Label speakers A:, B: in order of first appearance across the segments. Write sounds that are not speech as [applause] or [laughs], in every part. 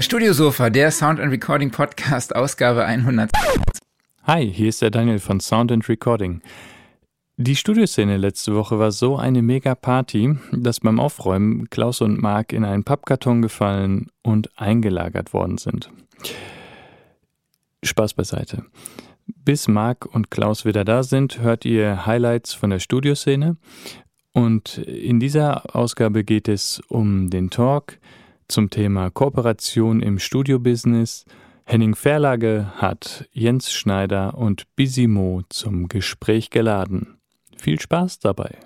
A: Studiosofa, der Sound and Recording Podcast, Ausgabe 100.
B: Hi, hier ist der Daniel von Sound and Recording. Die Studioszene letzte Woche war so eine mega Party, dass beim Aufräumen Klaus und Marc in einen Pappkarton gefallen und eingelagert worden sind. Spaß beiseite. Bis Marc und Klaus wieder da sind, hört ihr Highlights von der Studioszene. Und in dieser Ausgabe geht es um den Talk, zum Thema Kooperation im Studiobusiness. Henning Verlage hat Jens Schneider und Bisimo zum Gespräch geladen. Viel Spaß dabei.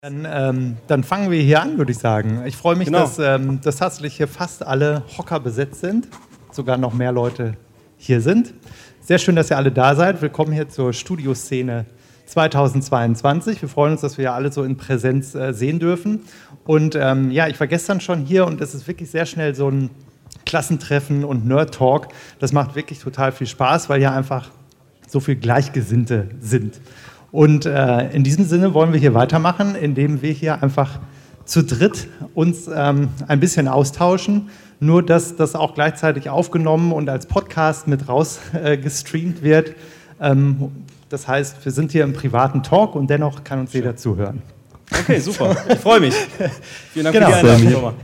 C: Dann, ähm, dann, fangen wir hier an, würde ich sagen. Ich freue mich, genau. dass, ähm, dass tatsächlich hier fast alle Hocker besetzt sind, sogar noch mehr Leute hier sind. Sehr schön, dass ihr alle da seid. Willkommen hier zur Studioszene 2022. Wir freuen uns, dass wir ja alle so in Präsenz äh, sehen dürfen. Und ähm, ja, ich war gestern schon hier und es ist wirklich sehr schnell so ein Klassentreffen und Nerd-Talk. Das macht wirklich total viel Spaß, weil ja einfach so viele Gleichgesinnte sind. Und äh, in diesem Sinne wollen wir hier weitermachen, indem wir hier einfach zu dritt uns ähm, ein bisschen austauschen. Nur, dass das auch gleichzeitig aufgenommen und als Podcast mit rausgestreamt äh, wird. Ähm, das heißt, wir sind hier im privaten Talk und dennoch kann uns jeder zuhören.
D: Okay, super. Ich freue mich.
C: Vielen Dank genau. für die Einladung.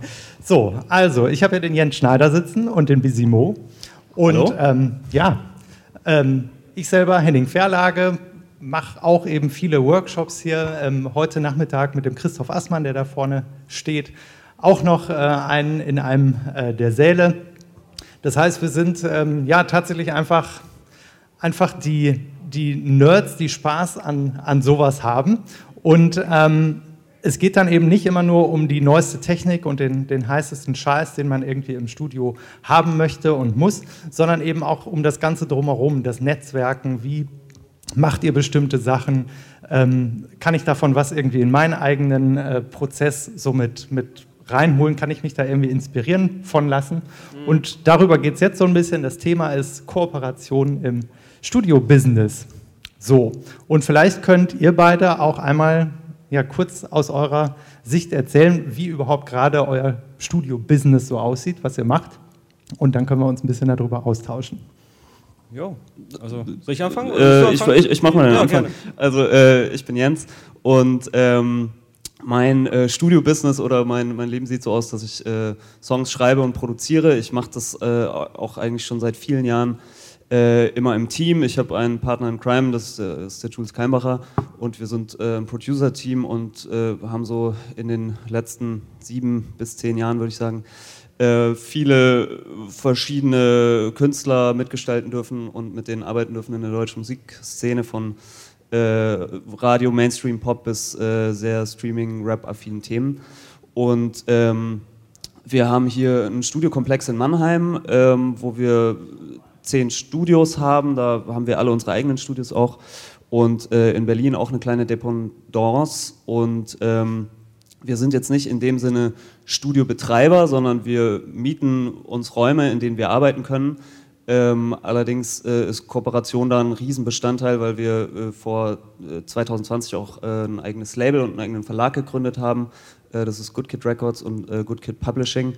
C: So, also, ich habe ja den Jens Schneider sitzen und den Bisimo. Und ähm, ja, ähm, ich selber, Henning Verlage, mache auch eben viele Workshops hier. Ähm, heute Nachmittag mit dem Christoph Assmann, der da vorne steht, auch noch äh, einen in einem äh, der Säle. Das heißt, wir sind ähm, ja tatsächlich einfach, einfach die die Nerds, die Spaß an, an sowas haben. Und ähm, es geht dann eben nicht immer nur um die neueste Technik und den, den heißesten Scheiß, den man irgendwie im Studio haben möchte und muss, sondern eben auch um das Ganze drumherum, das Netzwerken, wie macht ihr bestimmte Sachen, ähm, kann ich davon was irgendwie in meinen eigenen äh, Prozess so mit, mit reinholen, kann ich mich da irgendwie inspirieren von lassen. Mhm. Und darüber geht es jetzt so ein bisschen. Das Thema ist Kooperation im Studio-Business. So, und vielleicht könnt ihr beide auch einmal ja, kurz aus eurer Sicht erzählen, wie überhaupt gerade euer Studio-Business so aussieht, was ihr macht. Und dann können wir uns ein bisschen darüber austauschen.
D: Jo, also soll ich anfangen?
E: Äh, ich ich, ich mache mal den ja, Anfang. Gerne. Also äh, ich bin Jens und ähm, mein äh, Studio-Business oder mein, mein Leben sieht so aus, dass ich äh, Songs schreibe und produziere. Ich mache das äh, auch eigentlich schon seit vielen Jahren äh, immer im Team. Ich habe einen Partner in Crime, das äh, ist der Jules Keimbacher und wir sind äh, ein Producer-Team und äh, haben so in den letzten sieben bis zehn Jahren, würde ich sagen, äh, viele verschiedene Künstler mitgestalten dürfen und mit denen arbeiten dürfen in der deutschen Musikszene von Radio, Mainstream, Pop bis sehr Streaming, Rap-affinen Themen. Und ähm, wir haben hier einen Studiokomplex in Mannheim, ähm, wo wir zehn Studios haben. Da haben wir alle unsere eigenen Studios auch. Und äh, in Berlin auch eine kleine Dependance. Und ähm, wir sind jetzt nicht in dem Sinne Studiobetreiber, sondern wir mieten uns Räume, in denen wir arbeiten können. Ähm, allerdings äh, ist Kooperation da ein Riesenbestandteil, weil wir äh, vor 2020 äh, auch äh, ein eigenes Label und einen eigenen Verlag gegründet haben. Äh, das ist Good Kid Records und Good Kid Publishing.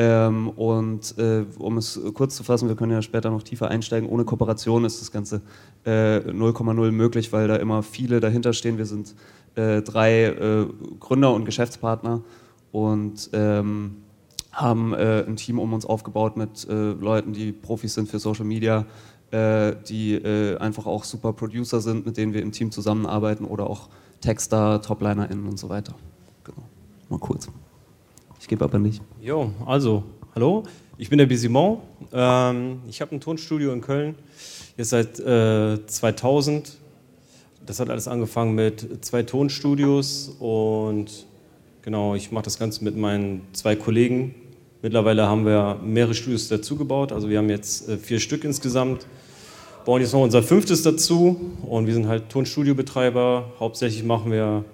E: Ähm, und äh, um es kurz zu fassen, wir können ja später noch tiefer einsteigen. Ohne Kooperation ist das Ganze 0,0 äh, möglich, weil da immer viele dahinter stehen. Wir sind äh, drei äh, Gründer und Geschäftspartner und ähm, haben äh, ein Team um uns aufgebaut mit äh, Leuten, die Profis sind für Social Media, die einfach auch super Producer sind, mit denen wir im Team zusammenarbeiten oder auch Texter, ToplinerInnen und so weiter. Genau. Mal kurz. Ich gebe aber nicht.
D: Jo, also, hallo, ich bin der Bisimon. Ähm, ich habe ein Tonstudio in Köln, jetzt seit äh, 2000. Das hat alles angefangen mit zwei Tonstudios und Genau, ich mache das Ganze mit meinen zwei Kollegen. Mittlerweile haben wir mehrere Studios dazugebaut. Also wir haben jetzt äh, vier Stück insgesamt. Bauen jetzt noch unser fünftes dazu und wir sind halt Tonstudiobetreiber. Hauptsächlich machen wir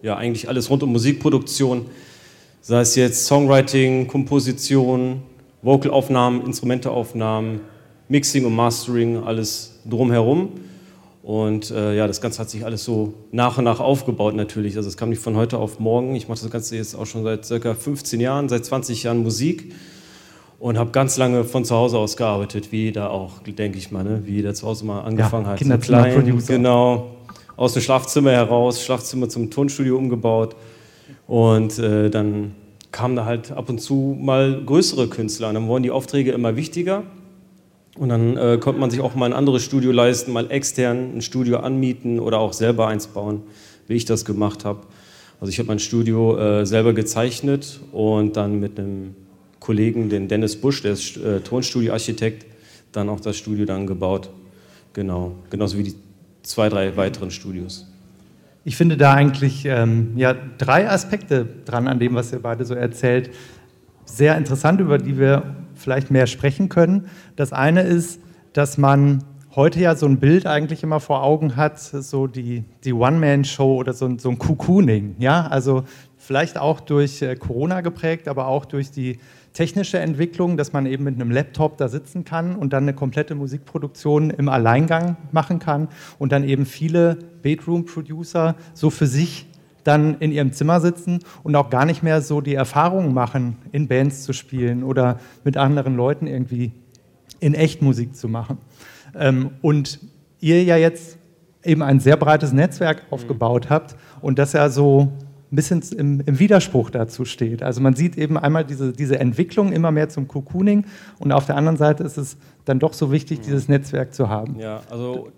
D: ja eigentlich alles rund um Musikproduktion. Sei es jetzt Songwriting, Komposition, Vocalaufnahmen, Instrumenteaufnahmen, Mixing und Mastering, alles drumherum. Und äh, ja, das Ganze hat sich alles so nach und nach aufgebaut natürlich. Also es kam nicht von heute auf morgen. Ich mache das Ganze jetzt auch schon seit circa 15 Jahren, seit 20 Jahren Musik und habe ganz lange von zu Hause aus gearbeitet, wie da auch, denke ich mal, ne? wie jeder zu Hause mal angefangen ja, hat.
C: Kinderzimmer-Producer.
D: Genau, aus dem Schlafzimmer heraus, Schlafzimmer zum Tonstudio umgebaut und äh, dann kamen da halt ab und zu mal größere Künstler und dann wurden die Aufträge immer wichtiger und dann äh, konnte man sich auch mal ein anderes Studio leisten, mal extern ein Studio anmieten oder auch selber eins bauen, wie ich das gemacht habe. Also ich habe mein Studio äh, selber gezeichnet und dann mit einem Kollegen, den Dennis Busch, der ist äh, Tonstudioarchitekt, dann auch das Studio dann gebaut. Genau, genauso wie die zwei, drei weiteren Studios.
C: Ich finde da eigentlich ähm, ja, drei Aspekte dran an dem, was ihr beide so erzählt, sehr interessant, über die wir vielleicht mehr sprechen können. Das eine ist, dass man heute ja so ein Bild eigentlich immer vor Augen hat, so die, die One-Man-Show oder so, so ein Cocooning. Ja? Also vielleicht auch durch äh, Corona geprägt, aber auch durch die technische Entwicklung, dass man eben mit einem Laptop da sitzen kann und dann eine komplette Musikproduktion im Alleingang machen kann und dann eben viele Bedroom-Producer so für sich dann in ihrem Zimmer sitzen und auch gar nicht mehr so die Erfahrung machen, in Bands zu spielen oder mit anderen Leuten irgendwie in echt Musik zu machen. Ähm, und ihr ja jetzt eben ein sehr breites Netzwerk mhm. aufgebaut habt und das ja so ein bisschen im, im, Widerspruch dazu steht. Also man sieht eben einmal diese, diese Entwicklung immer mehr zum Cocooning und auf der anderen Seite ist es dann doch so wichtig, dieses Netzwerk zu haben.
D: Ja, also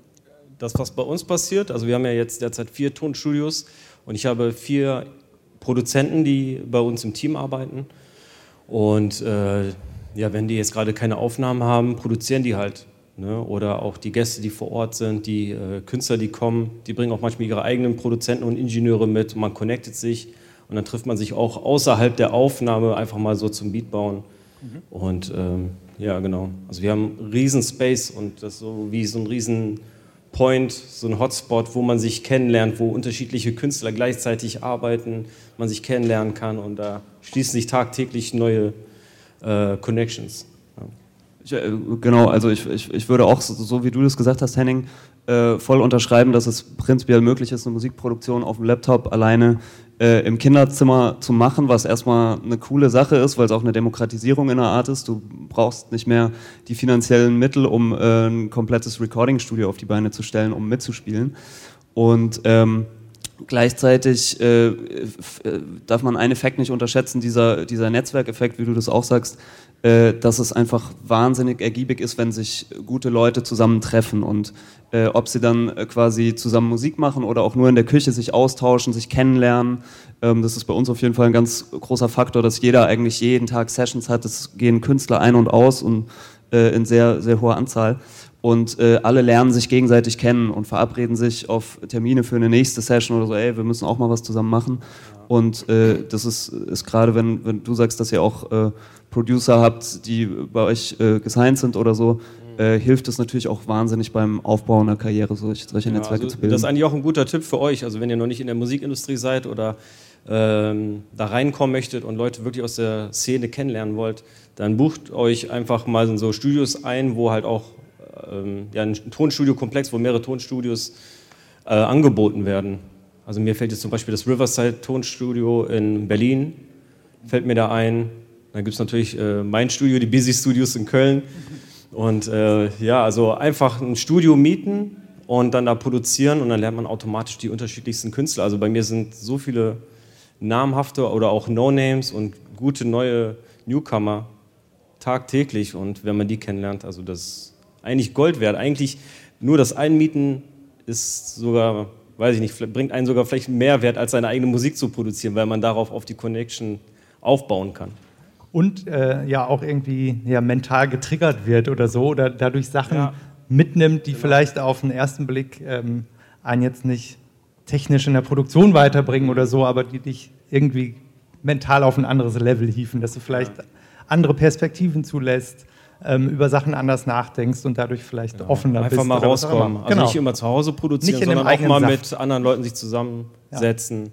D: das, was bei uns passiert, also wir haben ja jetzt derzeit vier Tonstudios und ich habe vier Produzenten, die bei uns im Team arbeiten. Und äh, ja, wenn die jetzt gerade keine Aufnahmen haben, produzieren die halt. Ne? Oder auch die Gäste, die vor Ort sind, die äh, Künstler, die kommen, die bringen auch manchmal ihre eigenen Produzenten und Ingenieure mit. Und man connectet sich und dann trifft man sich auch außerhalb der Aufnahme einfach mal so zum Beat bauen. Mhm. Und ähm, ja, genau. Also wir haben einen riesen Space und das so wie so ein riesen Point, so ein Hotspot, wo man sich kennenlernt, wo unterschiedliche Künstler gleichzeitig arbeiten, man sich kennenlernen kann und da schließen sich tagtäglich neue äh, Connections.
E: Ich, äh, genau, also ich, ich, ich würde auch, so, so, wie du das gesagt hast, Henning, äh, voll unterschreiben, dass es prinzipiell möglich ist, eine Musikproduktion auf dem Laptop alleine äh, im Kinderzimmer zu machen, was erstmal eine coole Sache ist, weil es auch eine Demokratisierung in der Art ist. Du brauchst nicht mehr die finanziellen Mittel, um äh, ein komplettes Recording-Studio auf die Beine zu stellen, um mitzuspielen. Und ähm, gleichzeitig äh, äh darf man einen Effekt nicht unterschätzen, dieser, dieser Netzwerkeffekt, wie du das auch sagst, dass es einfach wahnsinnig ergiebig ist, wenn sich gute Leute zusammentreffen und äh, ob sie dann äh, quasi zusammen Musik machen oder auch nur in der Küche sich austauschen, sich kennenlernen. Ähm, das ist bei uns auf jeden Fall ein ganz großer Faktor, dass jeder eigentlich jeden Tag Sessions hat. Es gehen Künstler ein und aus und äh, in sehr, sehr hoher Anzahl. Und äh, alle lernen sich gegenseitig kennen und verabreden sich auf Termine für eine nächste Session oder so, ey, wir müssen auch mal was zusammen machen. Und äh, das ist, ist gerade, wenn, wenn du sagst, dass ihr auch äh, Producer habt, die bei euch äh, gesigned sind oder so, äh, hilft es natürlich auch wahnsinnig beim Aufbau einer Karriere, solche, solche ja, Netzwerke
D: also
E: zu bilden.
D: Das ist eigentlich auch ein guter Tipp für euch. Also wenn ihr noch nicht in der Musikindustrie seid oder ähm, da reinkommen möchtet und Leute wirklich aus der Szene kennenlernen wollt, dann bucht euch einfach mal in so Studios ein, wo halt auch ähm, ja, ein Tonstudio-Komplex, wo mehrere Tonstudios äh, angeboten werden. Also mir fällt jetzt zum Beispiel das Riverside Tonstudio in Berlin, fällt mir da ein. Dann gibt es natürlich äh, mein Studio, die Busy Studios in Köln. Und äh, ja, also einfach ein Studio mieten und dann da produzieren und dann lernt man automatisch die unterschiedlichsten Künstler. Also bei mir sind so viele namhafte oder auch No-Names und gute neue Newcomer tagtäglich und wenn man die kennenlernt, also das ist eigentlich Gold wert. Eigentlich nur das Einmieten ist sogar weiß ich nicht, bringt einen sogar vielleicht mehr Wert, als seine eigene Musik zu produzieren, weil man darauf auf die Connection aufbauen kann.
C: Und äh, ja auch irgendwie ja, mental getriggert wird oder so, oder dadurch Sachen ja. mitnimmt, die genau. vielleicht auf den ersten Blick ähm, einen jetzt nicht technisch in der Produktion weiterbringen oder so, aber die dich irgendwie mental auf ein anderes Level hieven, dass du vielleicht ja. andere Perspektiven zulässt, ähm, über Sachen anders nachdenkst und dadurch vielleicht genau. offener
D: Einfach
C: bist.
D: Einfach mal rauskommen. Also genau. nicht immer zu Hause produzieren, sondern auch mal Saft. mit anderen Leuten sich zusammensetzen, ja.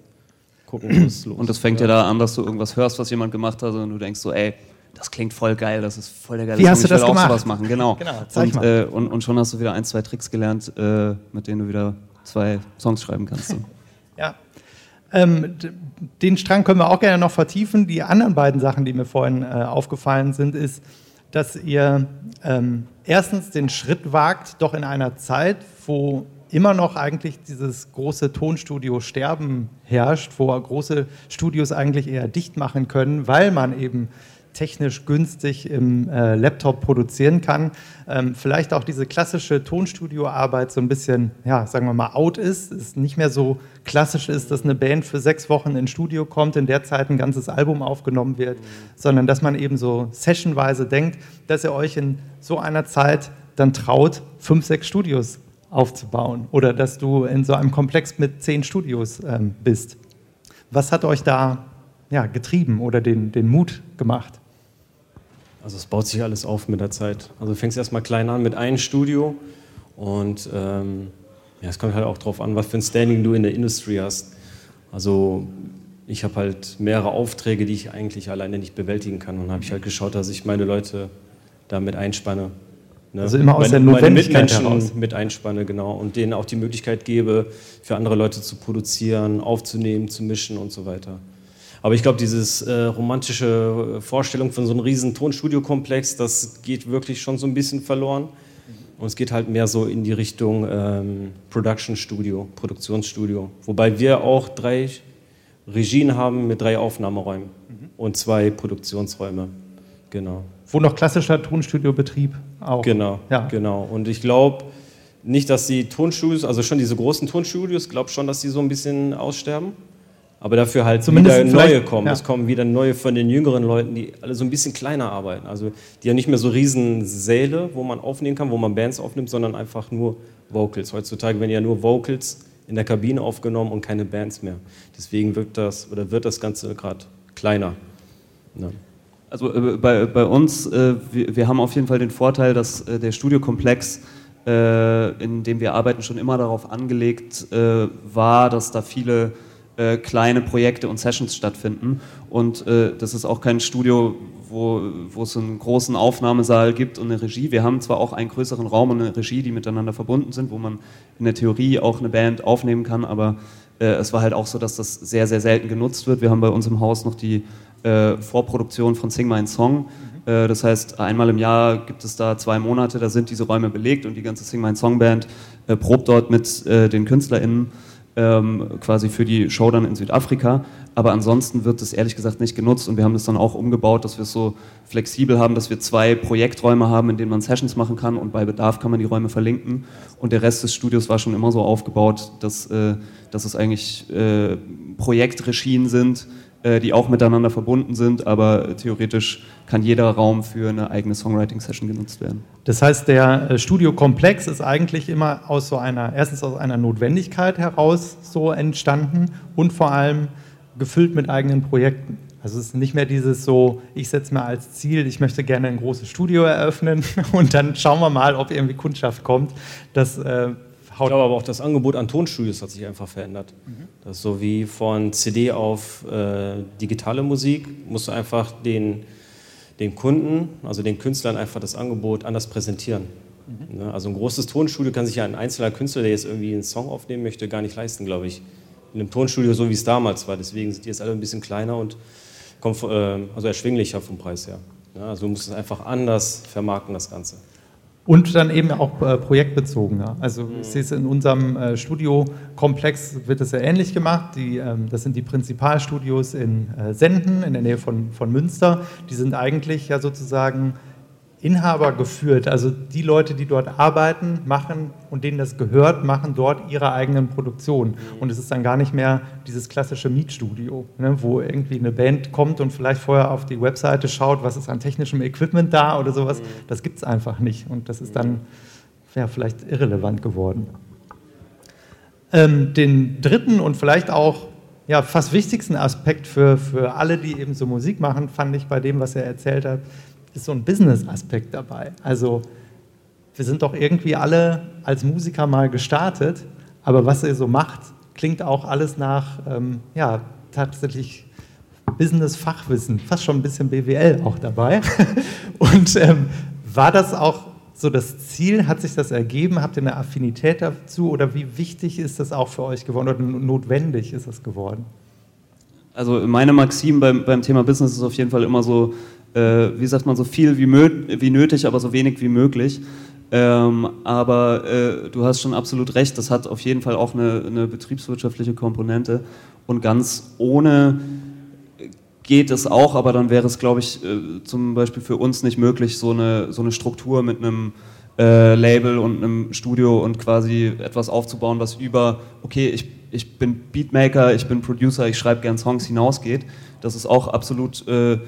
D: Gucken, wo es [clears throat]
E: los Und das fängt ja da an, dass du irgendwas hörst, was jemand gemacht hat und du denkst so, ey, das klingt voll geil, das ist voll der geile
C: Wie Song, hast du das
E: auch
C: gemacht?
E: sowas machen. Genau. genau und, äh, und, und, schon hast du wieder ein, zwei Tricks gelernt, äh, mit denen du wieder zwei Songs schreiben kannst. So. [laughs]
C: ja. Ähm, den Strang können wir auch gerne noch vertiefen. Die anderen beiden Sachen, die mir vorhin äh, aufgefallen sind, ist, dass ihr ähm, erstens den Schritt wagt, doch in einer Zeit, wo immer noch eigentlich dieses große Tonstudio-Sterben herrscht, wo große Studios eigentlich eher dicht machen können, weil man eben technisch günstig im äh, Laptop produzieren kann. Ähm, vielleicht auch diese klassische Tonstudioarbeit so ein bisschen, ja, sagen wir mal, out ist. Es nicht mehr so klassisch ist, dass eine Band für sechs Wochen ins Studio kommt, in der Zeit ein ganzes Album aufgenommen wird, mhm. sondern dass man eben so sessionweise denkt, dass ihr euch in so einer Zeit dann traut, fünf, sechs Studios aufzubauen oder dass du in so einem Komplex mit zehn Studios ähm, bist. Was hat euch da ja, getrieben oder den, den Mut gemacht?
D: Also es baut sich alles auf mit der Zeit. Also du fängst erstmal klein an mit einem Studio und ähm, ja, es kommt halt auch darauf an, was für ein Standing du in der Industrie hast. Also ich habe halt mehrere Aufträge, die ich eigentlich alleine nicht bewältigen kann und habe ich halt geschaut, dass ich meine Leute damit einspanne.
C: Ne? Also immer aus meine, der Notwendigkeit
D: meine Mitmenschen mit einspanne, genau. Und denen auch die Möglichkeit gebe, für andere Leute zu produzieren, aufzunehmen, zu mischen und so weiter. Aber ich glaube, diese äh, romantische Vorstellung von so einem riesen Tonstudiokomplex, das geht wirklich schon so ein bisschen verloren. Und es geht halt mehr so in die Richtung ähm, Production Studio, Produktionsstudio. Wobei wir auch drei Regien haben mit drei Aufnahmeräumen mhm. und zwei Produktionsräume. Genau.
C: Wo noch klassischer Tonstudiobetrieb auch.
D: Genau, ja. genau. Und ich glaube nicht, dass die Tonstudios, also schon diese großen Tonstudios, glaube schon, dass die so ein bisschen aussterben aber dafür halt Zumindest wieder neue kommen. Ja. Es kommen wieder neue von den jüngeren Leuten, die alle so ein bisschen kleiner arbeiten. Also die ja nicht mehr so riesen Säle, wo man aufnehmen kann, wo man Bands aufnimmt, sondern einfach nur Vocals. Heutzutage werden ja nur Vocals in der Kabine aufgenommen und keine Bands mehr. Deswegen wird das oder wird das Ganze gerade kleiner.
E: Ja. Also äh, bei, bei uns, äh, wir, wir, haben auf jeden Fall den Vorteil, dass äh, der Studiokomplex, äh, in dem wir arbeiten, schon immer darauf angelegt äh, war, dass da viele äh, kleine Projekte und Sessions stattfinden. Und das ist auch kein Studio, wo, wo es einen großen Aufnahmesaal gibt und eine Regie. Wir haben zwar auch einen größeren Raum und eine Regie, die miteinander verbunden sind, wo man in der Theorie auch eine Band aufnehmen kann, aber es war halt auch so, dass das sehr, sehr selten genutzt wird. Wir haben bei uns im Haus noch die äh, Vorproduktion von Sing My Song. Mhm. Äh, das heißt, einmal im Jahr gibt es da zwei Monate, da sind diese Räume belegt und die ganze Sing My Song Band äh, probt dort mit den KünstlerInnen ähm, quasi für die Show dann in Südafrika. Aber ansonsten wird es ehrlich gesagt nicht genutzt und wir haben das dann auch umgebaut, dass wir es so flexibel haben, dass wir zwei Projekträume haben, in denen man Sessions machen kann und bei Bedarf kann man die Räume verlinken. Und der Rest des Studios war schon immer so aufgebaut, dass, äh, dass es eigentlich äh, Projektregien sind, äh, die auch miteinander verbunden sind, aber theoretisch kann jeder Raum für eine eigene Songwriting-Session genutzt werden.
C: Das heißt, der äh, Studiokomplex ist eigentlich immer aus so einer, erstens aus einer Notwendigkeit heraus so entstanden und vor allem gefüllt mit eigenen Projekten. Also es ist nicht mehr dieses so, ich setze mir als Ziel, ich möchte gerne ein großes Studio eröffnen [laughs] und dann schauen wir mal, ob irgendwie Kundschaft kommt. Das äh,
D: ich glaube aber auch, das Angebot an Tonstudios hat sich einfach verändert. Mhm. Das ist so wie von CD auf äh, digitale Musik, musst du einfach den, den Kunden, also den Künstlern einfach das Angebot anders präsentieren. Mhm. Ne? Also ein großes Tonstudio kann sich ja ein einzelner Künstler, der jetzt irgendwie einen Song aufnehmen möchte, gar nicht leisten, glaube ich. In einem Tonstudio, so wie es damals war. Deswegen sind die jetzt alle ein bisschen kleiner und äh, also erschwinglicher vom Preis her. Ja, also du musst es einfach anders vermarkten, das Ganze.
C: Und dann eben auch äh, projektbezogener. Also ich sehe es in unserem äh, Studiokomplex wird es ja ähnlich gemacht. Die, ähm, das sind die Prinzipalstudios in äh, Senden in der Nähe von, von Münster. Die sind eigentlich ja sozusagen Inhaber geführt. Also die Leute, die dort arbeiten, machen und denen das gehört, machen dort ihre eigenen Produktionen. Und es ist dann gar nicht mehr dieses klassische Mietstudio, ne, wo irgendwie eine Band kommt und vielleicht vorher auf die Webseite schaut, was ist an technischem Equipment da oder sowas. Das gibt es einfach nicht. Und das ist dann ja, vielleicht irrelevant geworden. Ähm, den dritten und vielleicht auch ja, fast wichtigsten Aspekt für, für alle, die eben so Musik machen, fand ich bei dem, was er erzählt hat, ist so ein Business-Aspekt dabei. Also wir sind doch irgendwie alle als Musiker mal gestartet, aber was er so macht, klingt auch alles nach, ähm, ja, tatsächlich Business-Fachwissen, fast schon ein bisschen BWL auch dabei. [laughs] Und ähm, war das auch so das Ziel? Hat sich das ergeben? Habt ihr eine Affinität dazu? Oder wie wichtig ist das auch für euch geworden oder notwendig ist das geworden?
E: Also meine Maxim beim, beim Thema Business ist auf jeden Fall immer so, äh, wie sagt man, so viel wie, wie nötig, aber so wenig wie möglich. Ähm, aber äh, du hast schon absolut recht, das hat auf jeden Fall auch eine, eine betriebswirtschaftliche Komponente. Und ganz ohne geht es auch, aber dann wäre es, glaube ich, äh, zum Beispiel für uns nicht möglich, so eine, so eine Struktur mit einem äh, Label und einem Studio und quasi etwas aufzubauen, was über, okay, ich, ich bin Beatmaker, ich bin Producer, ich schreibe gern Songs hinausgeht. Das ist auch absolut äh,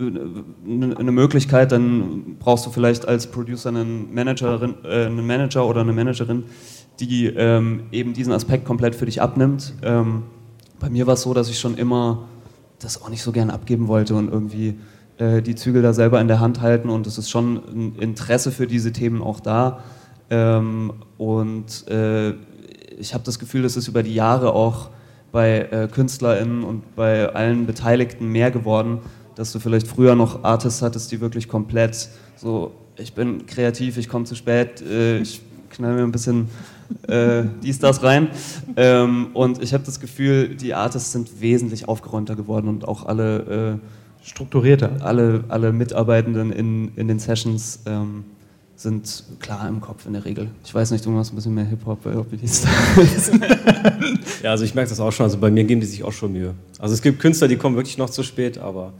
E: eine Möglichkeit, dann brauchst du vielleicht als Producer einen, Managerin, äh, einen Manager oder eine Managerin, die ähm, eben diesen Aspekt komplett für dich abnimmt. Ähm, bei mir war es so, dass ich schon immer das auch nicht so gern abgeben wollte und irgendwie äh, die Zügel da selber in der Hand halten und es ist schon ein Interesse für diese Themen auch da. Ähm, und äh, ich habe das Gefühl, dass es über die Jahre auch bei äh, KünstlerInnen und bei allen Beteiligten mehr geworden, dass du vielleicht früher noch Artists hattest, die wirklich komplett so, ich bin kreativ, ich komme zu spät, äh, ich knall mir ein bisschen äh, dies, das rein. Ähm, und ich habe das Gefühl, die Artists sind wesentlich aufgeräumter geworden und auch alle äh, strukturierter. Alle, alle Mitarbeitenden in, in den Sessions ähm, sind klar im Kopf in der Regel. Ich weiß nicht, du machst ein bisschen mehr Hip-Hop bei OPDs. [laughs]
D: ja, also ich merke das auch schon. Also bei mir geben die sich auch schon Mühe. Also es gibt Künstler, die kommen wirklich noch zu spät, aber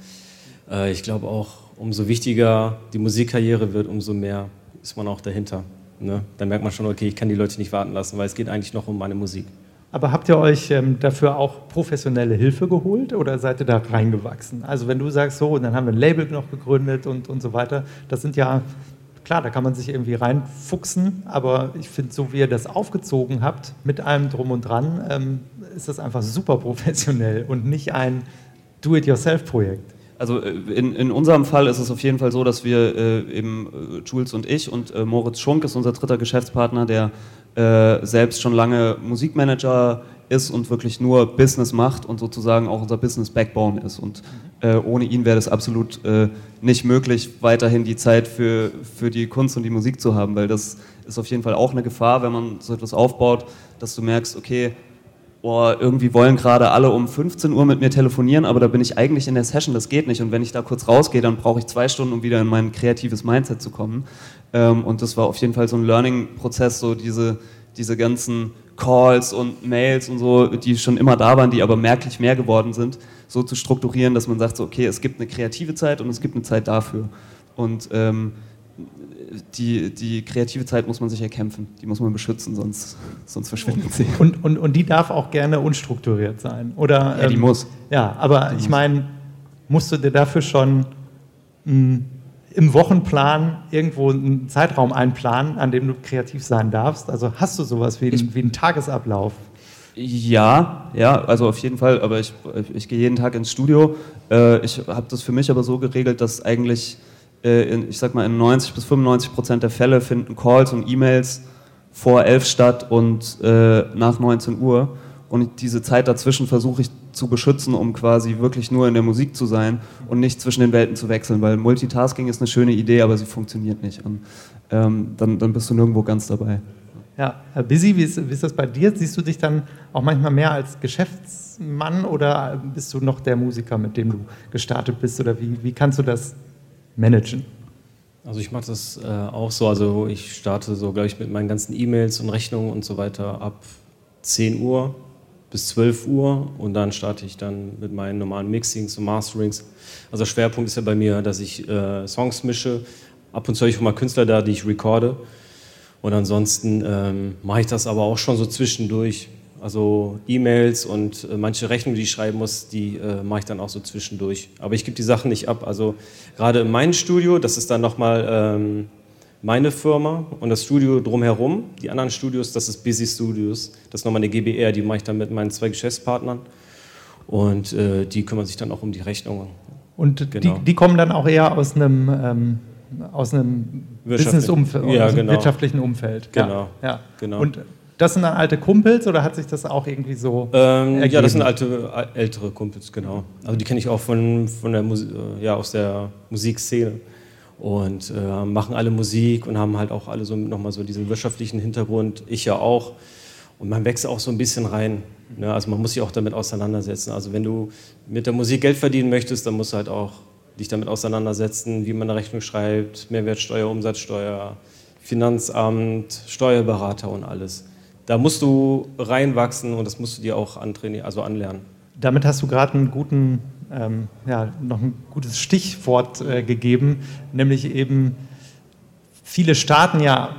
D: äh, ich glaube auch, umso wichtiger die Musikkarriere wird, umso mehr ist man auch dahinter. Ne? Dann merkt man schon, okay, ich kann die Leute nicht warten lassen, weil es geht eigentlich noch um meine Musik.
C: Aber habt ihr euch ähm, dafür auch professionelle Hilfe geholt oder seid ihr da reingewachsen? Also wenn du sagst, so, und dann haben wir ein Label noch gegründet und, und so weiter, das sind ja, klar, da kann man sich irgendwie reinfuchsen, aber ich finde, so wie ihr das aufgezogen habt, mit allem drum und dran, ähm, ist das einfach super professionell und nicht ein Do-it-yourself-Projekt.
E: Also äh, in, in unserem Fall ist es auf jeden Fall so, dass wir äh, eben äh, Jules und ich und äh, Moritz Schunk ist unser dritter Geschäftspartner, der äh, selbst schon lange Musikmanager ist und wirklich nur Business macht und sozusagen auch unser Business Backbone ist. Und äh, ohne ihn wäre das absolut nicht möglich, weiterhin die Zeit für, für die Kunst und die Musik zu haben, weil das ist auf jeden Fall auch eine Gefahr, wenn man so etwas aufbaut, dass du merkst, okay, boah, irgendwie wollen gerade alle um 15 Uhr mit mir telefonieren, aber da bin ich eigentlich in der Session, das geht nicht. Und wenn ich da kurz rausgehe, dann brauche ich zwei Stunden, um wieder in mein kreatives Mindset zu kommen. Ähm, und das war auf jeden Fall so ein Learning-Prozess, so diese, diese ganzen Calls und Mails und so, die schon immer da waren, die aber merklich mehr geworden sind, so zu strukturieren, dass man sagt, so, okay, es gibt eine kreative Zeit und es gibt eine Zeit dafür. Und ähm, die, die kreative Zeit muss man sich erkämpfen, die muss man beschützen, sonst, sonst verschwindet sie.
C: Und, und, und die darf auch gerne unstrukturiert sein, oder?
E: Ja, die ähm, muss.
C: Ja, aber die ich meine, musst du dir dafür schon mh, hm, im Wochenplan irgendwo einen Zeitraum einplanen, an dem du kreativ sein darfst? Also hast du sowas wie, ich, wie einen Tagesablauf?
E: Ja, ja, also auf jeden Fall, aber ich, ich gehe jeden Tag ins Studio. Äh, ich habe das für mich aber so geregelt, dass eigentlich in, ich sag mal, in 90 bis 95 Prozent der Fälle finden Calls und E-Mails vor 11 statt und äh, nach 19 Uhr. Und diese Zeit dazwischen versuche ich zu beschützen, um quasi wirklich nur in der Musik zu sein und nicht zwischen den Welten zu wechseln, weil Multitasking ist eine schöne Idee, aber sie funktioniert nicht. Und ähm, dann, dann bist du nirgendwo ganz dabei.
C: Ja, Herr Busy, wie ist, wie ist das bei dir? Siehst du dich dann auch manchmal mehr als Geschäftsmann oder bist du noch der Musiker, mit dem du gestartet bist? Oder wie, wie kannst du das managen?
D: Also ich mache das äh, auch so. Also ich starte so, glaube ich, mit meinen ganzen E-Mails und Rechnungen und so weiter ab 10 Uhr bis 12 Uhr und dann starte ich dann mit meinen normalen Mixings und Masterings. Also Schwerpunkt ist ja bei mir, dass ich äh, Songs mische. Ab und zu habe ich auch mal Künstler da, die ich recorde. Und ansonsten ähm, mache ich das aber auch schon so zwischendurch. Also E-Mails und äh, manche Rechnungen, die ich schreiben muss, die äh, mache ich dann auch so zwischendurch. Aber ich gebe die Sachen nicht ab. Also gerade in meinem Studio, das ist dann nochmal ähm, meine Firma und das Studio drumherum. Die anderen Studios, das ist Busy Studios. Das ist nochmal eine GBR, die mache ich dann mit meinen zwei Geschäftspartnern. Und äh, die kümmern sich dann auch um die Rechnungen.
C: Und genau. die, die, kommen dann auch eher aus einem, ähm, aus einem Business-Umfeld,
D: ja, genau.
C: wirtschaftlichen Umfeld.
D: Genau.
C: Ja, ja. genau. Und das sind dann alte Kumpels oder hat sich das auch irgendwie so
D: ähm, Ja, das sind alte, ältere Kumpels, genau. Also die kenne ich auch von, von der Musik, äh, ja, aus der Musikszene und äh, machen alle Musik und haben halt auch alle so nochmal so diesen wirtschaftlichen Hintergrund, ich ja auch. Und man wächst auch so ein bisschen rein. Ne? Also man muss sich auch damit auseinandersetzen. Also wenn du mit der Musik Geld verdienen möchtest, dann musst du halt auch dich damit auseinandersetzen, wie man eine Rechnung schreibt, Mehrwertsteuer, Umsatzsteuer, Finanzamt, Steuerberater und alles. Da musst du reinwachsen und das musst du dir auch antrainieren, also anlernen.
C: Damit hast du gerade einen guten, ähm, ja, noch ein gutes Stichwort äh, gegeben, nämlich eben viele starten ja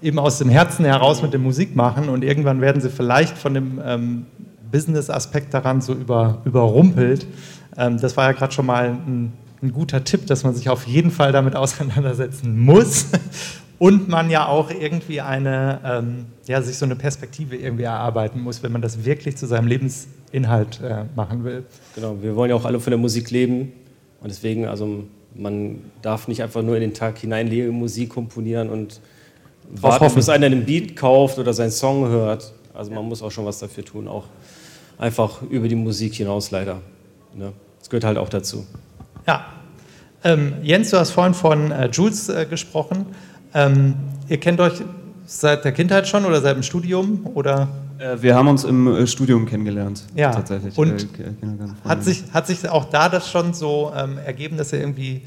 C: eben aus dem Herzen heraus mit dem Musikmachen und irgendwann werden sie vielleicht von dem ähm, Business-Aspekt daran so über, überrumpelt. Ähm, das war ja gerade schon mal ein, ein, guter Tipp, dass man sich auf jeden Fall damit auseinandersetzen muss und man ja auch irgendwie eine, ähm, ja, sich so eine Perspektive irgendwie erarbeiten muss, wenn man das wirklich zu seinem Lebensinhalt äh, machen will.
D: Genau, wir wollen ja auch alle von der Musik leben und deswegen, also man darf nicht einfach nur in den Tag hineinlegen, Musik komponieren und warten, bis einer einen Beat kauft oder seinen Song hört. Also man muss auch schon was dafür tun, auch einfach über die Musik hinaus leider. Ne? Das gehört halt auch dazu.
C: Ja. Ähm, Jens, du hast vorhin von äh, Jules äh, gesprochen. Ähm, ihr kennt euch seit der Kindheit schon oder seit dem Studium? Oder?
E: Äh, wir haben uns im äh, Studium kennengelernt.
C: Ja, tatsächlich. Und äh, hat, sich, hat sich auch da das schon so ähm, ergeben, dass ihr irgendwie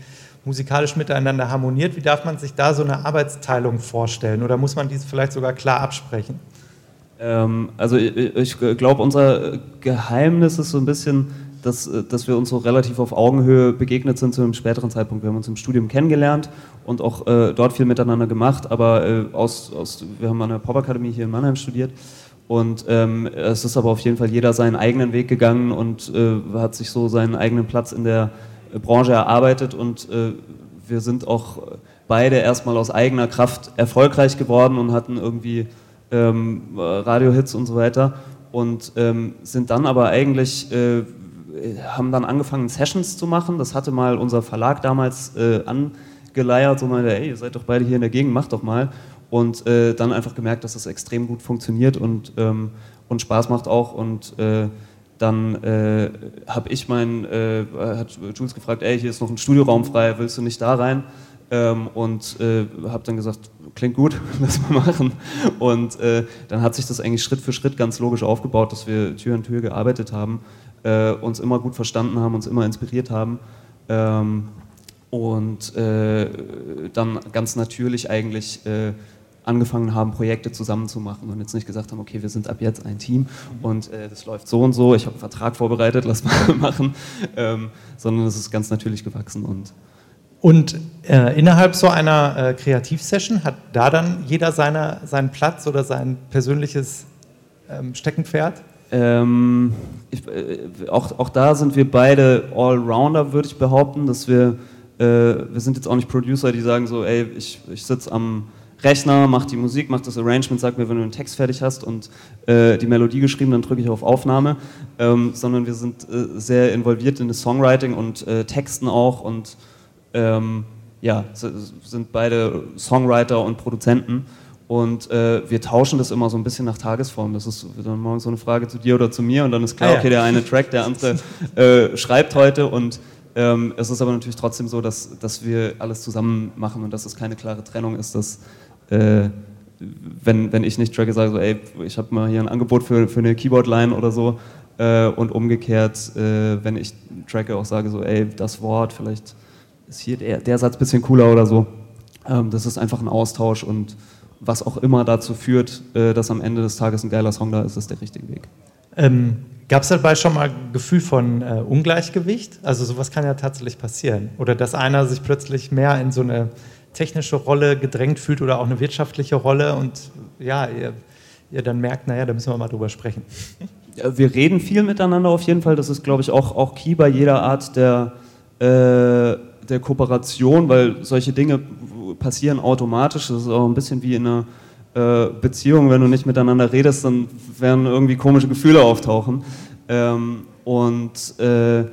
C: musikalisch miteinander harmoniert. Wie darf man sich da so eine Arbeitsteilung vorstellen? Oder muss man dies vielleicht sogar klar absprechen?
E: Ähm, also ich, ich glaube, unser Geheimnis ist so ein bisschen, dass, dass wir uns so relativ auf Augenhöhe begegnet sind zu einem späteren Zeitpunkt. Wir haben uns im Studium kennengelernt und auch äh, dort viel miteinander gemacht, aber äh, aus, aus, wir haben an der Popakademie hier in Mannheim studiert und ähm, es ist aber auf jeden Fall jeder seinen eigenen Weg gegangen und äh, hat sich so seinen eigenen Platz in der Branche erarbeitet und äh, wir sind auch beide erstmal aus eigener Kraft erfolgreich geworden und hatten irgendwie ähm, Radiohits und so weiter und ähm, sind dann aber eigentlich, äh, haben dann angefangen Sessions zu machen. Das hatte mal unser Verlag damals äh, angeleiert, so meinte, ey, ihr seid doch beide hier in der Gegend, macht doch mal. Und äh, dann einfach gemerkt, dass das extrem gut funktioniert und, ähm, und Spaß macht auch und äh, dann äh, habe ich meinen, äh, hat Jules gefragt, ey, hier ist noch ein Studioraum frei, willst du nicht da rein? Ähm, und äh, habe dann gesagt, klingt gut, [laughs] lass mal machen. Und äh, dann hat sich das eigentlich Schritt für Schritt ganz logisch aufgebaut, dass wir Tür an Tür gearbeitet haben, äh, uns immer gut verstanden haben, uns immer inspiriert haben. Ähm, und äh, dann ganz natürlich eigentlich angefangen haben, Projekte zusammen zu machen und jetzt nicht gesagt haben, okay, wir sind ab jetzt ein Team und äh, das läuft so und so, ich habe einen Vertrag vorbereitet, lass mal [laughs] machen, ähm, sondern es ist ganz natürlich gewachsen und
C: und äh, innerhalb so einer äh, Kreativsession hat da dann jeder seine, seinen Platz oder sein persönliches ähm, Steckenpferd?
E: Ähm, ich, äh, auch, auch da sind wir beide Allrounder, würde ich behaupten, dass wir, äh, wir sind jetzt auch nicht Producer, die sagen so, ey, ich, ich sitze am Rechner, macht die Musik, macht das Arrangement, sagt mir, wenn du einen Text fertig hast und äh, die Melodie geschrieben, dann drücke ich auf Aufnahme, ähm, sondern wir sind äh, sehr involviert in das Songwriting und äh, Texten auch und ähm, ja, sind beide Songwriter und Produzenten und äh, wir tauschen das immer so ein bisschen nach Tagesform. Das ist dann morgen so eine Frage zu dir oder zu mir und dann ist klar, ah, ja. okay, der eine Track, der andere äh, schreibt heute und ähm, es ist aber natürlich trotzdem so, dass, dass wir alles zusammen machen und dass es keine klare Trennung ist, dass äh, wenn, wenn ich nicht tracke, sage so, ey, ich habe mal hier ein Angebot für, für eine Keyboard-Line oder so äh, und umgekehrt, äh, wenn ich tracke, auch sage so, ey, das Wort, vielleicht ist hier der, der Satz ein bisschen cooler oder so. Ähm, das ist einfach ein Austausch und was auch immer dazu führt, äh, dass am Ende des Tages ein geiler Song da ist, ist der richtige Weg.
C: Ähm, Gab es dabei schon mal ein Gefühl von äh, Ungleichgewicht? Also sowas kann ja tatsächlich passieren. Oder dass einer sich plötzlich mehr in so eine technische Rolle gedrängt fühlt oder auch eine wirtschaftliche Rolle und ja, ihr, ihr dann merkt, naja, da müssen wir mal drüber sprechen.
E: Wir reden viel miteinander auf jeden Fall. Das ist, glaube ich, auch, auch key bei jeder Art der, äh, der Kooperation, weil solche Dinge passieren automatisch. Das ist auch ein bisschen wie in einer äh, Beziehung. Wenn du nicht miteinander redest, dann werden irgendwie komische Gefühle auftauchen. Ähm, Und äh,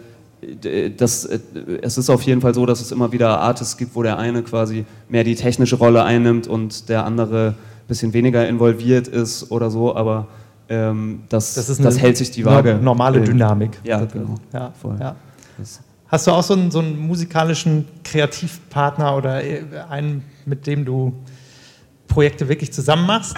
E: das, äh, es ist auf jeden Fall so, dass es immer wieder Artists gibt, wo der eine quasi mehr die technische Rolle einnimmt und der andere ein bisschen weniger involviert ist oder so, aber ähm, das, das, das hält sich die Waage.
C: Normale Dynamik.
E: Ja, genau.
C: Ja, voll. Ja. Hast du auch so einen, so einen musikalischen Kreativpartner oder einen, mit dem du Projekte wirklich zusammen machst?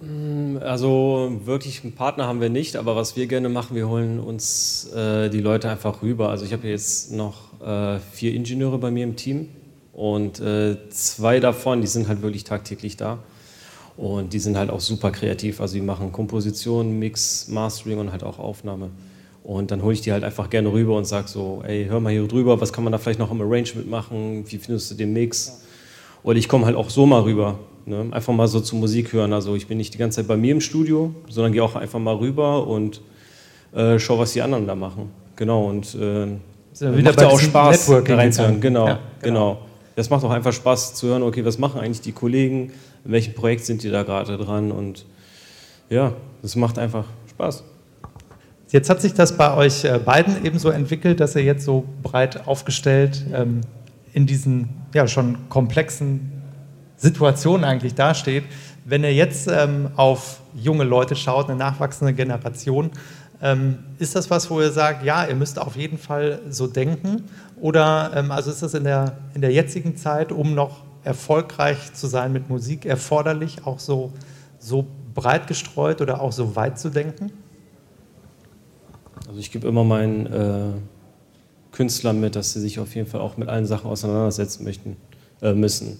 D: Mm, also wirklich einen Partner haben wir nicht, aber was wir gerne machen, wir holen uns äh, die Leute einfach rüber. Also ich habe jetzt noch äh, vier Ingenieure bei mir im Team und äh, zwei davon, die sind halt wirklich tagtäglich da und die sind halt auch super kreativ. Also die machen Komposition, Mix, Mastering und halt auch Aufnahme. Und dann hole ich die halt einfach gerne rüber und sage so, ey, hör mal hier drüber, was kann man da vielleicht noch im Arrangement machen, wie findest du den Mix? Oder ich komme halt auch so mal rüber Ne? Einfach mal so zur Musik hören. Also ich bin nicht die ganze Zeit bei mir im Studio, sondern gehe auch einfach mal rüber und äh, schaue, was die anderen da machen. Genau. Und äh,
C: ja macht ja auch Spaß,
D: da reinzuhören. Genau, ja, genau, genau. Das macht auch einfach Spaß zu hören, okay, was machen eigentlich die Kollegen, in welchem Projekt sind die da gerade dran und ja, das macht einfach Spaß.
C: Jetzt hat sich das bei euch äh, beiden eben so entwickelt, dass ihr jetzt so breit aufgestellt ähm, in diesen ja, schon komplexen Situation eigentlich dasteht. Wenn ihr jetzt ähm, auf junge Leute schaut, eine nachwachsende Generation, ähm, ist das was, wo ihr sagt, ja, ihr müsst auf jeden Fall so denken? Oder ähm, also ist das in der, in der jetzigen Zeit, um noch erfolgreich zu sein mit Musik, erforderlich, auch so, so breit gestreut oder auch so weit zu denken?
D: Also ich gebe immer meinen äh, Künstlern mit, dass sie sich auf jeden Fall auch mit allen Sachen auseinandersetzen möchten, äh, müssen.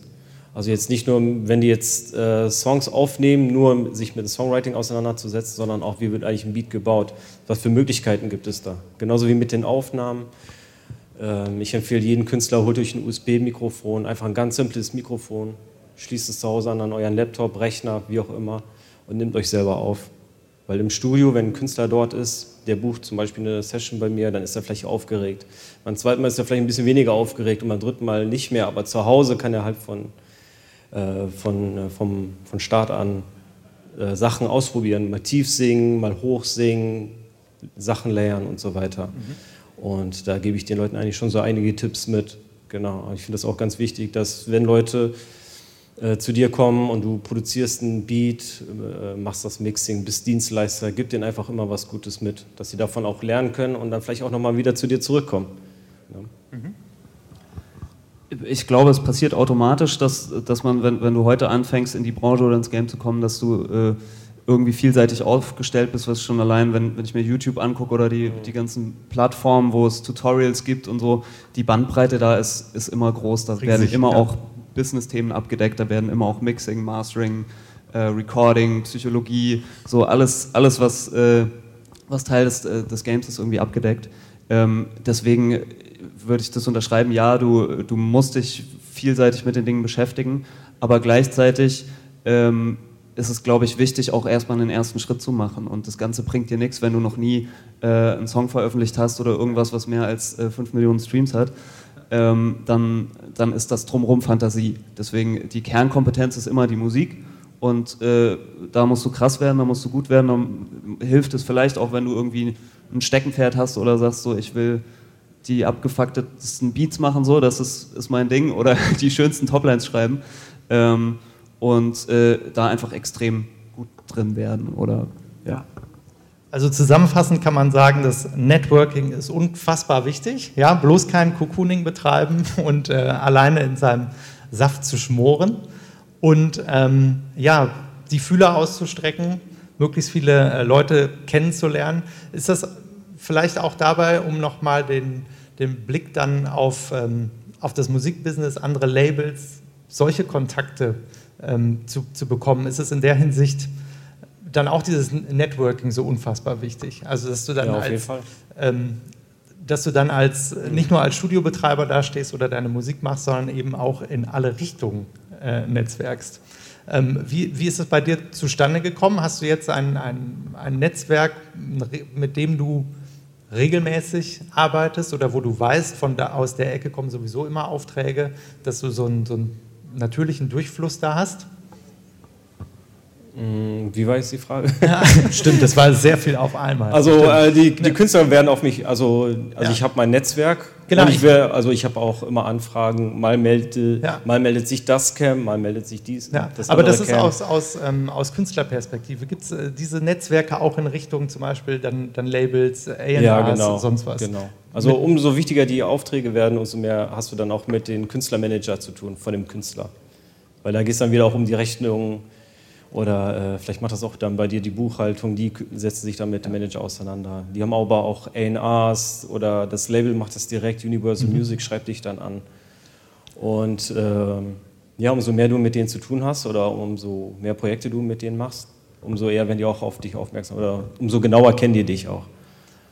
D: Also jetzt nicht nur, wenn die jetzt äh, Songs aufnehmen, nur sich mit dem Songwriting auseinanderzusetzen, sondern auch, wie wird eigentlich ein Beat gebaut? Was für Möglichkeiten gibt es da? Genauso wie mit den Aufnahmen. Ähm, ich empfehle jeden Künstler, holt euch ein USB-Mikrofon, einfach ein ganz simples Mikrofon, schließt es zu Hause an, an euren Laptop, Rechner, wie auch immer und nehmt euch selber auf. Weil im Studio, wenn ein Künstler dort ist, der bucht zum Beispiel eine Session bei mir, dann ist er vielleicht aufgeregt. Beim zweiten Mal ist er vielleicht ein bisschen weniger aufgeregt und beim dritten Mal nicht mehr, aber zu Hause kann er halt von äh, von, äh, vom, von Start an äh, Sachen ausprobieren, mal tief singen, mal hoch singen, Sachen layern und so weiter. Mhm. Und da gebe ich den Leuten eigentlich schon so einige Tipps mit. Genau, ich finde das auch ganz wichtig, dass wenn Leute äh, zu dir kommen und du produzierst ein Beat, äh, machst das Mixing, bist Dienstleister, gib denen einfach immer was Gutes mit, dass sie davon auch lernen können und dann vielleicht auch nochmal wieder zu dir zurückkommen. Ja. Mhm
E: ich glaube, es passiert automatisch, dass, dass man, wenn, wenn du heute anfängst, in die Branche oder ins Game zu kommen, dass du äh, irgendwie vielseitig aufgestellt bist, was schon allein, wenn, wenn ich mir YouTube angucke oder die, die ganzen Plattformen, wo es Tutorials gibt und so, die Bandbreite da ist, ist immer groß. Da werden immer ja. auch Business-Themen abgedeckt, da werden immer auch Mixing, Mastering, äh, Recording, Psychologie, so alles, alles was, äh, was Teil des, äh, des Games ist, irgendwie abgedeckt. Ähm, deswegen würde ich das unterschreiben, ja, du, du musst dich vielseitig mit den Dingen beschäftigen, aber gleichzeitig ähm, ist es, glaube ich, wichtig, auch erstmal einen ersten Schritt zu machen. Und das Ganze bringt dir nichts, wenn du noch nie äh, einen Song veröffentlicht hast oder irgendwas, was mehr als äh, 5 Millionen Streams hat. Ähm, dann, dann ist das drumherum Fantasie. Deswegen, die Kernkompetenz ist immer die Musik. Und äh, da musst du krass werden, da musst du gut werden. Dann hilft es vielleicht auch, wenn du irgendwie ein Steckenpferd hast oder sagst so, ich will die abgefucktesten Beats machen, so, das ist, ist mein Ding, oder [laughs] die schönsten Toplines schreiben ähm, und äh, da einfach extrem gut drin werden oder ja.
C: Also zusammenfassend kann man sagen, das Networking ist unfassbar wichtig. Ja, bloß kein Cocooning betreiben [laughs] und äh, alleine in seinem Saft zu schmoren und ähm, ja, die Fühler auszustrecken, möglichst viele äh, Leute kennenzulernen. Ist das vielleicht auch dabei, um nochmal den, den Blick dann auf, ähm, auf das Musikbusiness, andere Labels, solche Kontakte ähm, zu, zu bekommen, ist es in der Hinsicht dann auch dieses Networking so unfassbar wichtig. Also dass du dann ja, als ähm, dass du dann als nicht nur als Studiobetreiber dastehst oder deine Musik machst, sondern eben auch in alle Richtungen äh, netzwerkst. Ähm, wie, wie ist es bei dir zustande gekommen? Hast du jetzt ein, ein, ein Netzwerk, mit dem du regelmäßig arbeitest oder wo du weißt, von da aus der Ecke kommen sowieso immer Aufträge, dass du so einen, so einen natürlichen Durchfluss da hast?
D: Mm, wie war jetzt die Frage? [laughs]
C: Ja, stimmt, das war sehr viel auf einmal.
D: Also äh, die, die, Künstler werden auf mich, also, also ja. ich habe mein Netzwerk. Genau. ich wär, also ich habe auch immer Anfragen, mal, melde, ja. mal meldet sich das Camp, mal meldet sich dies.
C: Ja. Das Aber das ist Camp. aus, aus, ähm, aus Künstlerperspektive. Gibt es äh, diese Netzwerke auch in Richtung zum Beispiel dann, dann Labels, A&Rs ja, genau, sonst was?
D: Genau. Also mit umso wichtiger die Aufträge werden, umso mehr hast du dann auch mit den Künstlermanager zu tun, von dem Künstler. Weil da geht es dann wieder auch um die Rechnung oder äh, vielleicht macht das auch dann bei dir die Buchhaltung, die setzen sich dann mit dem Manager auseinander. Die haben aber auch ARs oder das Label macht das direkt, Universal mhm. Music schreibt dich dann an. Und ähm, ja, umso mehr du mit denen zu tun hast oder umso mehr Projekte du mit denen machst, umso eher werden die auch auf dich aufmerksam oder umso genauer kennen die dich auch.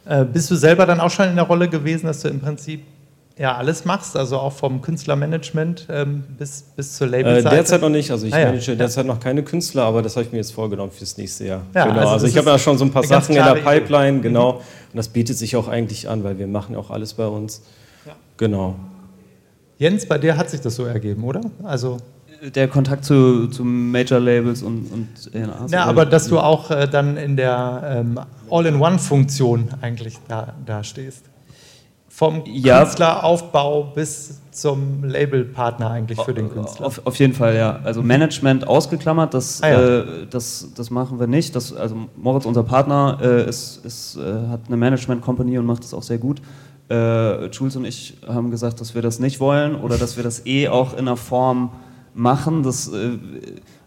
C: Äh, bist du selber dann auch schon in der Rolle gewesen, dass du im Prinzip ja, alles machst, also auch vom Künstlermanagement ähm, bis, bis zur Labelseite?
D: Äh, derzeit noch nicht, also ich ah, manage ja. derzeit noch keine Künstler, aber das habe ich mir jetzt vorgenommen fürs nächste Jahr. Ja, genau. Also, also ich habe ja schon so ein paar Sachen in der Pipeline, Idee. genau. Mhm. Und das bietet sich auch eigentlich an, weil wir machen auch alles bei uns. Ja. Genau.
C: Jens, bei dir hat sich das so ergeben, oder? Also
E: der Kontakt zu, zu Major-Labels und, und
C: Ja, aber dass du auch äh, dann in der ähm, All-in-One-Funktion eigentlich da, da stehst. Vom. Künstleraufbau bis zum Labelpartner eigentlich für den Künstler.
E: Auf, auf, jeden Fall, ja. Also Management ausgeklammert, das, ah, ja. äh, das, das machen wir nicht. Das, also Moritz, unser Partner, äh, ist, ist, äh, hat eine Management-Company und macht das auch sehr gut. Äh, Jules und ich haben gesagt, dass wir das nicht wollen oder dass wir das eh auch in einer Form machen. Das, äh,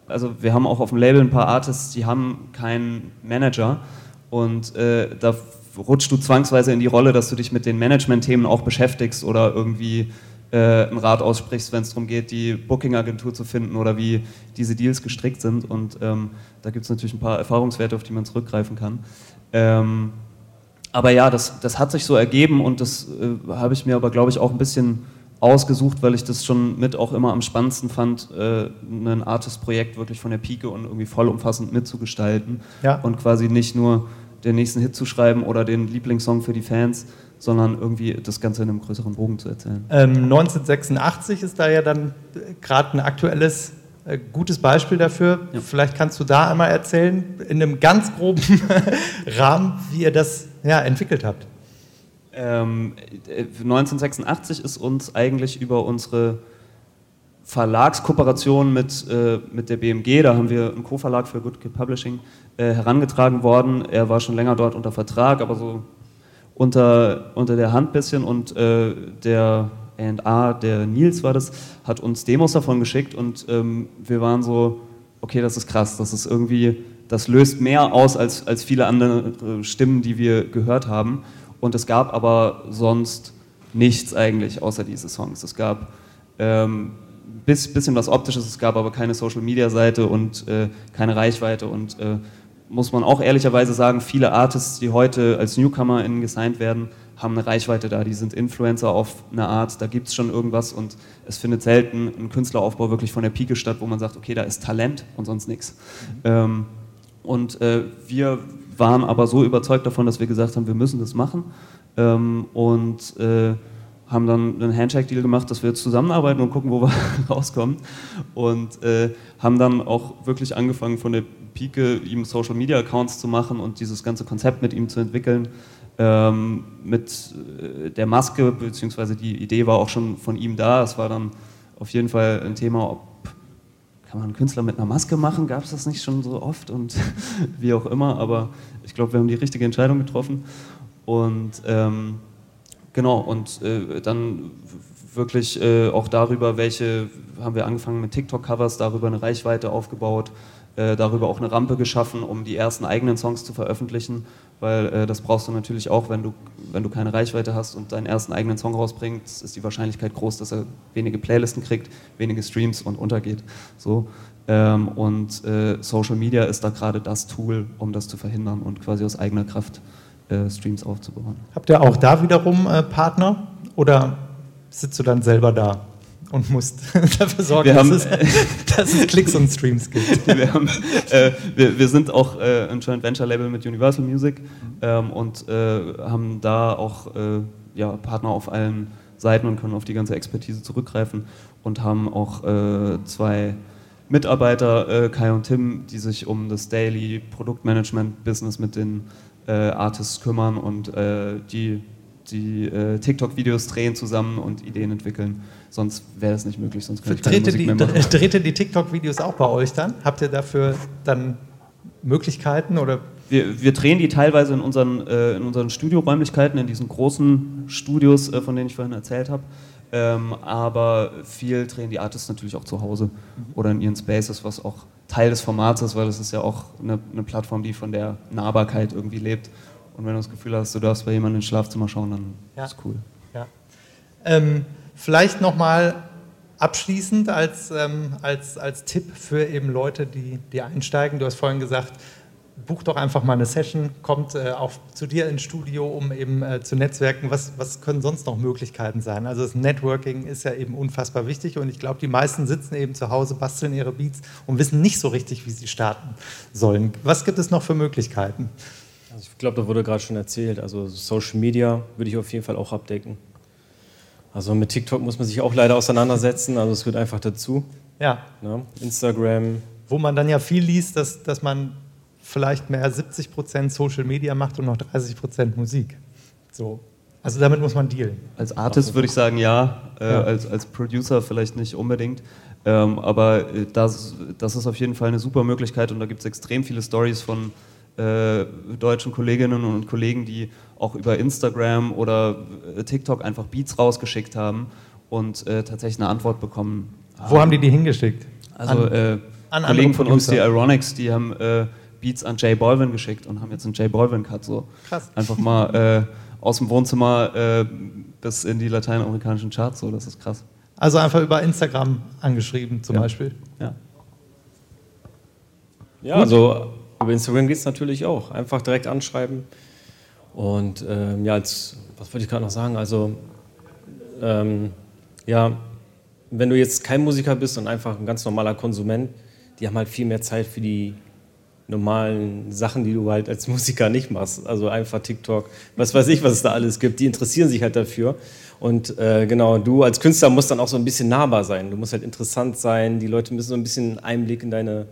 E: also wir haben auch auf dem Label ein paar Artists, die haben keinen Manager und äh, da rutschst du zwangsweise in die Rolle, dass du dich mit den Management-Themen auch beschäftigst oder irgendwie äh, einen Rat aussprichst, wenn es darum geht, die Booking-Agentur zu finden oder wie diese Deals gestrickt sind. Und ähm, da gibt es natürlich ein paar Erfahrungswerte, auf die man zurückgreifen kann. Ähm, aber ja, das, das hat sich so ergeben und das äh, habe ich mir aber, glaube ich, auch ein bisschen ausgesucht, weil ich das schon mit auch immer am spannendsten fand, äh, ein Artist-Projekt wirklich von der Pike und irgendwie vollumfassend mitzugestalten ja. und quasi nicht nur den nächsten Hit zu schreiben oder den Lieblingssong für die Fans, sondern irgendwie das Ganze in einem größeren Bogen zu erzählen.
C: Ähm, 1986 ist da ja dann gerade ein aktuelles äh, gutes Beispiel dafür. Ja. Vielleicht kannst du da einmal erzählen, in einem ganz groben [laughs] Rahmen, wie ihr das ja, entwickelt habt.
E: Ähm, 1986 ist uns eigentlich über unsere Verlagskooperation mit, äh, mit der BMG, da haben wir einen Co-Verlag für Good Kid Publishing, äh, herangetragen worden. Er war schon länger dort unter Vertrag, aber so unter, unter der Hand ein bisschen. Und äh, der A&A, der Nils war das, hat uns Demos davon geschickt. Und ähm, wir waren so, okay, das ist krass, das ist irgendwie, das löst mehr aus als, als viele andere Stimmen, die wir gehört haben. Und es gab aber sonst nichts eigentlich außer diese Songs. Es gab ähm, bis, bisschen was Optisches, es gab aber keine Social-Media-Seite und äh, keine Reichweite. Und äh, muss man auch ehrlicherweise sagen, viele Artists, die heute als NewcomerInnen gesigned werden, haben eine Reichweite da, die sind Influencer auf eine Art, da gibt es schon irgendwas. Und es findet selten ein Künstleraufbau wirklich von der Pike statt, wo man sagt, okay, da ist Talent und sonst nichts. Mhm. Ähm, und äh, wir waren aber so überzeugt davon, dass wir gesagt haben, wir müssen das machen. Ähm, und äh, haben dann einen Handshake-Deal gemacht, dass wir zusammenarbeiten und gucken, wo wir [laughs] rauskommen und äh, haben dann auch wirklich angefangen von der Pike, ihm Social Media Accounts zu machen und dieses ganze Konzept mit ihm zu entwickeln. Ähm, mit äh, der Maske, beziehungsweise die Idee war auch schon von ihm da. Es war dann auf jeden Fall ein Thema, ob kann man einen Künstler mit einer Maske machen? Gab es das nicht schon so oft und [laughs] wie auch immer, aber ich glaube, wir haben die richtige Entscheidung getroffen. Und ähm, genau, und äh, dann wirklich äh, auch darüber, welche, haben wir angefangen mit TikTok-Covers, darüber eine Reichweite aufgebaut, äh, darüber auch eine Rampe geschaffen, um die ersten eigenen Songs zu veröffentlichen, weil äh, das brauchst du natürlich auch, wenn du, wenn du keine Reichweite hast und deinen ersten eigenen Song rausbringst, ist die Wahrscheinlichkeit groß, dass er wenige Playlisten kriegt, wenige Streams und untergeht. So. Ähm, und äh, Social Media ist da gerade das Tool, um das zu verhindern und quasi aus eigener Kraft äh, Streams aufzubauen.
C: Habt ihr auch da wiederum äh, Partner oder sitzt du dann selber da? und musst [laughs] dafür sorgen,
E: haben,
C: dass, es, [laughs] dass, es, Klicks und Streams gibt. [laughs]
E: Wir, haben, äh, wir, wir, sind auch äh, ein Joint Venture Label mit Universal Music ähm, und äh, haben da auch äh, ja, Partner auf allen Seiten und können auf die ganze Expertise zurückgreifen und haben auch äh, zwei Mitarbeiter, äh, Kai und Tim, die sich um das Daily Produktmanagement-Business mit den äh, Artists kümmern und äh, die, die äh, TikTok-Videos drehen zusammen und Ideen entwickeln. Sonst wäre das nicht möglich, sonst könnte ich keine Musik
C: die,
E: mehr machen. [laughs]
C: Dreht ihr die TikTok-Videos auch bei euch dann? Habt ihr dafür dann Möglichkeiten oder
E: wir, wir, drehen die teilweise in unseren, äh, in unseren Studioräumlichkeiten, in diesen großen Studios, äh, von denen ich vorhin erzählt habe. Ähm, aber viel drehen die Artists natürlich auch zu Hause oder in ihren Spaces, was auch Teil des Formats ist, weil das ist ja auch eine, eine Plattform, die von der Nahbarkeit irgendwie lebt. Und wenn du das Gefühl hast, du darfst bei jemandem ins Schlafzimmer schauen, dann ja. ist cool.
C: Ja. Ähm, vielleicht nochmal abschließend als, ähm, als, als Tipp für eben Leute, die, die einsteigen. Du hast vorhin gesagt, buch doch einfach mal eine Session, kommt äh, auch zu dir ins Studio, um eben äh, zu netzwerken. Was, was können sonst noch Möglichkeiten sein? Also das Networking ist ja eben unfassbar wichtig und ich glaube, die meisten sitzen eben zu Hause, basteln ihre Beats und wissen nicht so richtig, wie sie starten sollen. Was gibt es noch für Möglichkeiten?
D: Also ich glaube, da wurde gerade schon erzählt. Also Social Media würde ich auf jeden Fall auch abdecken. Also mit TikTok muss man sich auch leider auseinandersetzen. Also es gehört einfach dazu.
C: Ja.
D: ja. Instagram.
C: Wo man dann ja viel liest, dass, dass man vielleicht mehr 70 Prozent Social Media macht und noch 30 Prozent Musik. So. Also damit muss man dealen.
E: Als Artist würde ich sagen ja, äh, ja. Als, als Producer vielleicht nicht unbedingt. Ähm, aber äh, das, das ist auf jeden Fall eine super Möglichkeit und da gibt es extrem viele Stories von äh, deutschen Kolleginnen und Kollegen, die auch über Instagram oder äh, TikTok einfach Beats rausgeschickt haben und äh, tatsächlich eine Antwort bekommen.
C: Wo haben die die hingeschickt?
E: Also an, äh, an Kollegen von uns, die Ironics, die haben Beats an Jay Balvin geschickt und haben jetzt einen Jay Balvin-Cut so. Krass. Einfach mal äh, aus dem Wohnzimmer äh, bis in die lateinamerikanischen Charts, so, das ist krass.
C: Also einfach über Instagram angeschrieben zum
E: ja.
C: Beispiel.
E: Ja.
D: Ja, also über Instagram geht es natürlich auch. Einfach direkt anschreiben. Und ähm, ja, als, was wollte ich gerade noch sagen? Also, ähm, ja, wenn du jetzt kein Musiker bist und einfach ein ganz normaler Konsument, die haben halt viel mehr Zeit für die normalen Sachen, die du halt als Musiker nicht machst. Also einfach TikTok, was weiß ich, was es da alles gibt. Die interessieren sich halt dafür. Und äh, genau, du als Künstler musst dann auch so ein bisschen nahbar sein. Du musst halt interessant sein. Die Leute müssen so ein bisschen Einblick in, deine,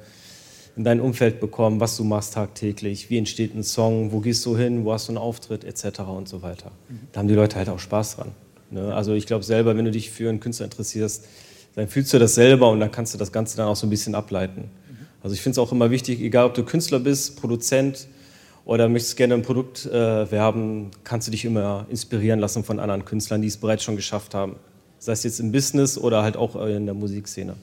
D: in dein Umfeld bekommen, was du machst tagtäglich, wie entsteht ein Song, wo gehst du hin, wo hast du einen Auftritt, etc. und so weiter. Da haben die Leute halt auch Spaß dran. Ne? Also ich glaube selber, wenn du dich für einen Künstler interessierst, dann fühlst du das selber und dann kannst du das Ganze dann auch so ein bisschen ableiten. Also ich finde es auch immer wichtig, egal ob du Künstler bist, Produzent oder möchtest gerne ein Produkt äh, werben, kannst du dich immer inspirieren lassen von anderen Künstlern, die es bereits schon geschafft haben. Sei es jetzt im Business oder halt auch in der Musikszene.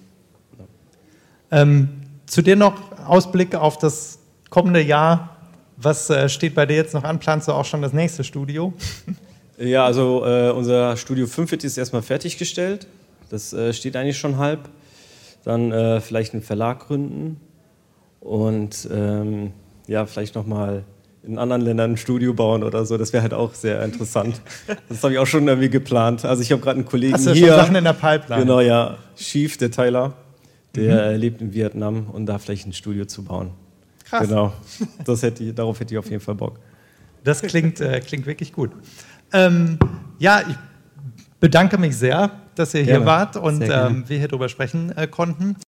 C: Ja. Ähm, zu dir noch Ausblick auf das kommende Jahr. Was äh, steht bei dir jetzt noch an? Planst du auch schon das nächste Studio? [laughs]
D: Ja, also äh, unser Studio 5 ist erstmal fertiggestellt. Das äh, steht eigentlich schon halb. Dann äh, vielleicht einen Verlag gründen und ähm, ja, vielleicht nochmal in anderen Ländern ein Studio bauen oder so. Das wäre halt auch sehr interessant. Das habe ich auch schon irgendwie geplant. Also ich habe gerade einen Kollegen Hast du hier. Schon
C: Sachen in der Pipeline?
D: Genau, ja. Chief, der Tyler, der mhm. lebt in Vietnam und da vielleicht ein Studio zu bauen. Krass. Genau. Das hätte ich, darauf hätte ich auf jeden Fall Bock.
C: Das klingt, äh, klingt wirklich gut. Ähm, ja, ich bedanke mich sehr, dass ihr Gerne. hier wart und ähm, wir hier drüber sprechen äh, konnten.